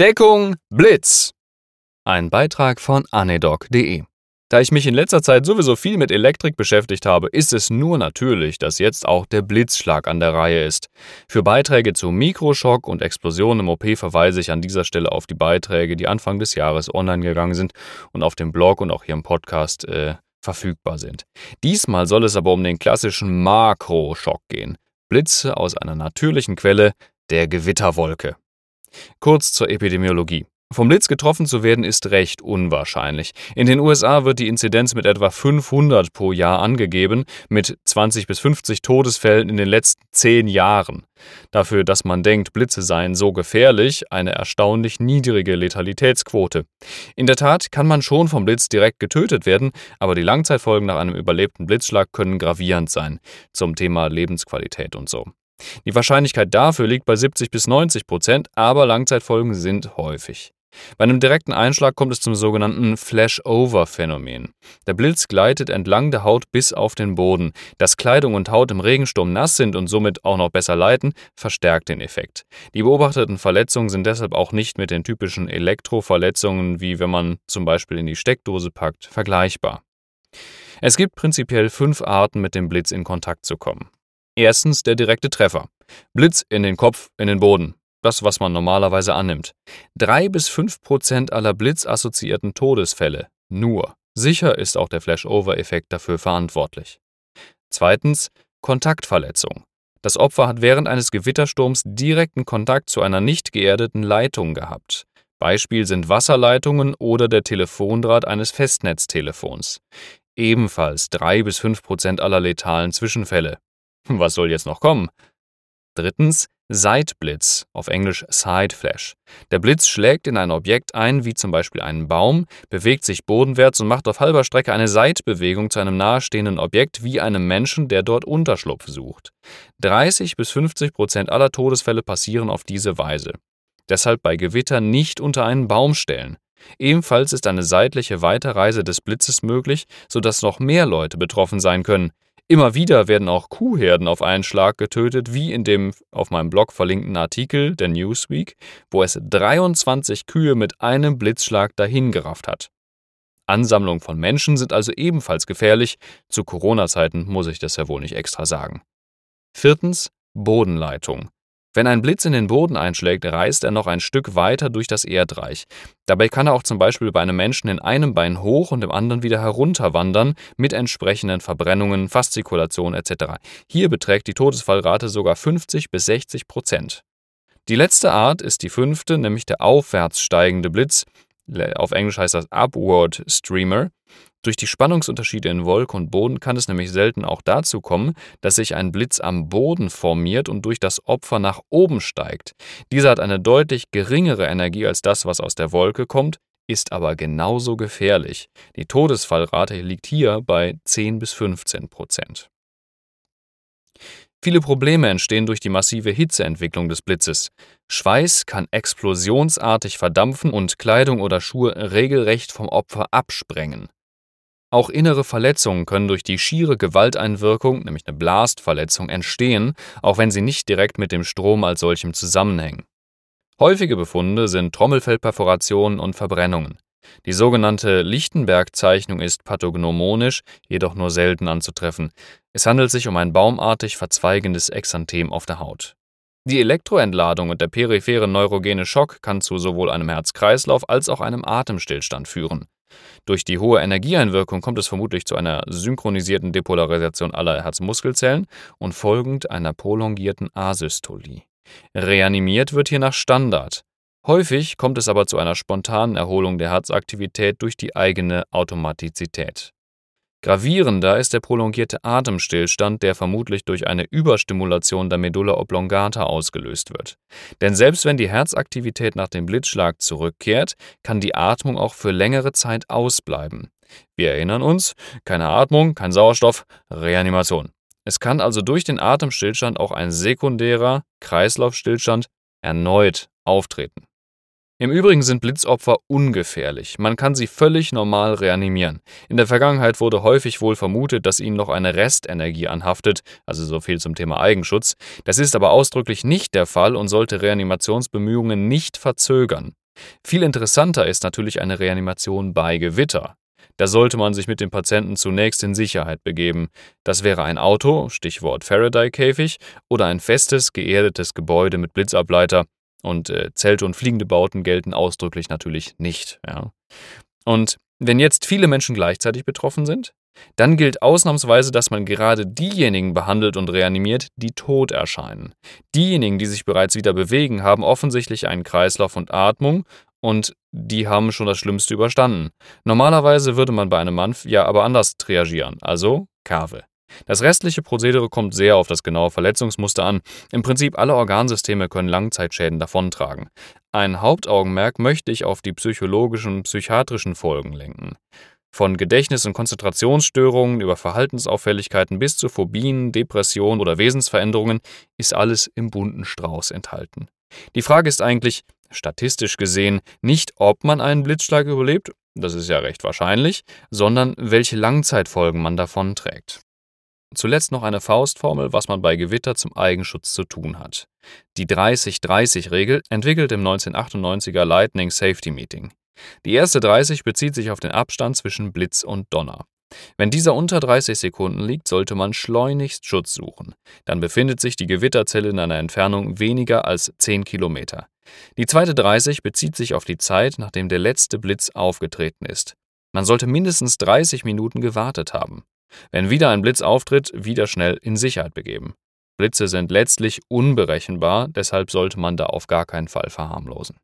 Deckung Blitz. Ein Beitrag von anedoc.de. Da ich mich in letzter Zeit sowieso viel mit Elektrik beschäftigt habe, ist es nur natürlich, dass jetzt auch der Blitzschlag an der Reihe ist. Für Beiträge zu Mikroschock und Explosionen im OP verweise ich an dieser Stelle auf die Beiträge, die Anfang des Jahres online gegangen sind und auf dem Blog und auch hier im Podcast äh, verfügbar sind. Diesmal soll es aber um den klassischen Makroschock gehen. Blitze aus einer natürlichen Quelle, der Gewitterwolke. Kurz zur Epidemiologie. Vom Blitz getroffen zu werden ist recht unwahrscheinlich. In den USA wird die Inzidenz mit etwa 500 pro Jahr angegeben, mit 20 bis 50 Todesfällen in den letzten zehn Jahren. Dafür, dass man denkt, Blitze seien so gefährlich, eine erstaunlich niedrige Letalitätsquote. In der Tat kann man schon vom Blitz direkt getötet werden, aber die Langzeitfolgen nach einem überlebten Blitzschlag können gravierend sein. Zum Thema Lebensqualität und so. Die Wahrscheinlichkeit dafür liegt bei 70 bis 90 Prozent, aber Langzeitfolgen sind häufig. Bei einem direkten Einschlag kommt es zum sogenannten Flashover-Phänomen. Der Blitz gleitet entlang der Haut bis auf den Boden. Dass Kleidung und Haut im Regensturm nass sind und somit auch noch besser leiten, verstärkt den Effekt. Die beobachteten Verletzungen sind deshalb auch nicht mit den typischen Elektroverletzungen, wie wenn man zum Beispiel in die Steckdose packt, vergleichbar. Es gibt prinzipiell fünf Arten, mit dem Blitz in Kontakt zu kommen. Erstens der direkte Treffer. Blitz in den Kopf, in den Boden. Das, was man normalerweise annimmt. Drei bis fünf Prozent aller blitzassoziierten Todesfälle. Nur. Sicher ist auch der Flashover-Effekt dafür verantwortlich. Zweitens Kontaktverletzung. Das Opfer hat während eines Gewittersturms direkten Kontakt zu einer nicht geerdeten Leitung gehabt. Beispiel sind Wasserleitungen oder der Telefondraht eines Festnetztelefons. Ebenfalls drei bis fünf Prozent aller letalen Zwischenfälle. Was soll jetzt noch kommen? Drittens Seitblitz, auf Englisch Side Flash. Der Blitz schlägt in ein Objekt ein, wie zum Beispiel einen Baum, bewegt sich bodenwärts und macht auf halber Strecke eine Seitbewegung zu einem nahestehenden Objekt wie einem Menschen, der dort Unterschlupf sucht. 30 bis 50 Prozent aller Todesfälle passieren auf diese Weise. Deshalb bei Gewitter nicht unter einen Baum stellen. Ebenfalls ist eine seitliche Weiterreise des Blitzes möglich, sodass noch mehr Leute betroffen sein können. Immer wieder werden auch Kuhherden auf einen Schlag getötet, wie in dem auf meinem Blog verlinkten Artikel der Newsweek, wo es 23 Kühe mit einem Blitzschlag dahingerafft hat. Ansammlungen von Menschen sind also ebenfalls gefährlich, zu Corona-Zeiten muss ich das ja wohl nicht extra sagen. Viertens Bodenleitung. Wenn ein Blitz in den Boden einschlägt, reist er noch ein Stück weiter durch das Erdreich. Dabei kann er auch zum Beispiel bei einem Menschen in einem Bein hoch und im anderen wieder herunterwandern, mit entsprechenden Verbrennungen, Faszikulationen etc. Hier beträgt die Todesfallrate sogar 50 bis 60 Prozent. Die letzte Art ist die fünfte, nämlich der aufwärts steigende Blitz. Auf Englisch heißt das Upward Streamer. Durch die Spannungsunterschiede in Wolke und Boden kann es nämlich selten auch dazu kommen, dass sich ein Blitz am Boden formiert und durch das Opfer nach oben steigt. Dieser hat eine deutlich geringere Energie als das, was aus der Wolke kommt, ist aber genauso gefährlich. Die Todesfallrate liegt hier bei 10 bis 15 Prozent. Viele Probleme entstehen durch die massive Hitzeentwicklung des Blitzes. Schweiß kann explosionsartig verdampfen und Kleidung oder Schuhe regelrecht vom Opfer absprengen. Auch innere Verletzungen können durch die schiere Gewalteinwirkung, nämlich eine Blastverletzung, entstehen, auch wenn sie nicht direkt mit dem Strom als solchem zusammenhängen. Häufige Befunde sind Trommelfellperforationen und Verbrennungen. Die sogenannte Lichtenberg-Zeichnung ist pathognomonisch, jedoch nur selten anzutreffen. Es handelt sich um ein baumartig verzweigendes Exanthem auf der Haut. Die Elektroentladung und der periphere neurogene Schock kann zu sowohl einem Herz-Kreislauf als auch einem Atemstillstand führen. Durch die hohe Energieeinwirkung kommt es vermutlich zu einer synchronisierten Depolarisation aller Herzmuskelzellen und folgend einer prolongierten Asystolie. Reanimiert wird hier nach Standard. Häufig kommt es aber zu einer spontanen Erholung der Herzaktivität durch die eigene Automatizität. Gravierender ist der prolongierte Atemstillstand, der vermutlich durch eine Überstimulation der Medulla oblongata ausgelöst wird. Denn selbst wenn die Herzaktivität nach dem Blitzschlag zurückkehrt, kann die Atmung auch für längere Zeit ausbleiben. Wir erinnern uns, keine Atmung, kein Sauerstoff, Reanimation. Es kann also durch den Atemstillstand auch ein sekundärer Kreislaufstillstand erneut auftreten. Im Übrigen sind Blitzopfer ungefährlich. Man kann sie völlig normal reanimieren. In der Vergangenheit wurde häufig wohl vermutet, dass ihnen noch eine Restenergie anhaftet, also so viel zum Thema Eigenschutz. Das ist aber ausdrücklich nicht der Fall und sollte Reanimationsbemühungen nicht verzögern. Viel interessanter ist natürlich eine Reanimation bei Gewitter. Da sollte man sich mit dem Patienten zunächst in Sicherheit begeben. Das wäre ein Auto, Stichwort Faraday-Käfig, oder ein festes, geerdetes Gebäude mit Blitzableiter. Und äh, Zelte und fliegende Bauten gelten ausdrücklich natürlich nicht. Ja. Und wenn jetzt viele Menschen gleichzeitig betroffen sind, dann gilt ausnahmsweise, dass man gerade diejenigen behandelt und reanimiert, die tot erscheinen. Diejenigen, die sich bereits wieder bewegen, haben offensichtlich einen Kreislauf und Atmung und die haben schon das Schlimmste überstanden. Normalerweise würde man bei einem Mann ja aber anders reagieren, also Kave. Das restliche Prozedere kommt sehr auf das genaue Verletzungsmuster an. Im Prinzip alle Organsysteme können Langzeitschäden davontragen. Ein Hauptaugenmerk möchte ich auf die psychologischen und psychiatrischen Folgen lenken. Von Gedächtnis- und Konzentrationsstörungen über Verhaltensauffälligkeiten bis zu Phobien, Depressionen oder Wesensveränderungen ist alles im bunten Strauß enthalten. Die Frage ist eigentlich, statistisch gesehen, nicht ob man einen Blitzschlag überlebt, das ist ja recht wahrscheinlich, sondern welche Langzeitfolgen man davon trägt. Zuletzt noch eine Faustformel, was man bei Gewitter zum Eigenschutz zu tun hat. Die 30-30-Regel entwickelt im 1998er Lightning Safety Meeting. Die erste 30 bezieht sich auf den Abstand zwischen Blitz und Donner. Wenn dieser unter 30 Sekunden liegt, sollte man schleunigst Schutz suchen. Dann befindet sich die Gewitterzelle in einer Entfernung weniger als 10 Kilometer. Die zweite 30 bezieht sich auf die Zeit, nachdem der letzte Blitz aufgetreten ist. Man sollte mindestens 30 Minuten gewartet haben. Wenn wieder ein Blitz auftritt, wieder schnell in Sicherheit begeben. Blitze sind letztlich unberechenbar, deshalb sollte man da auf gar keinen Fall verharmlosen.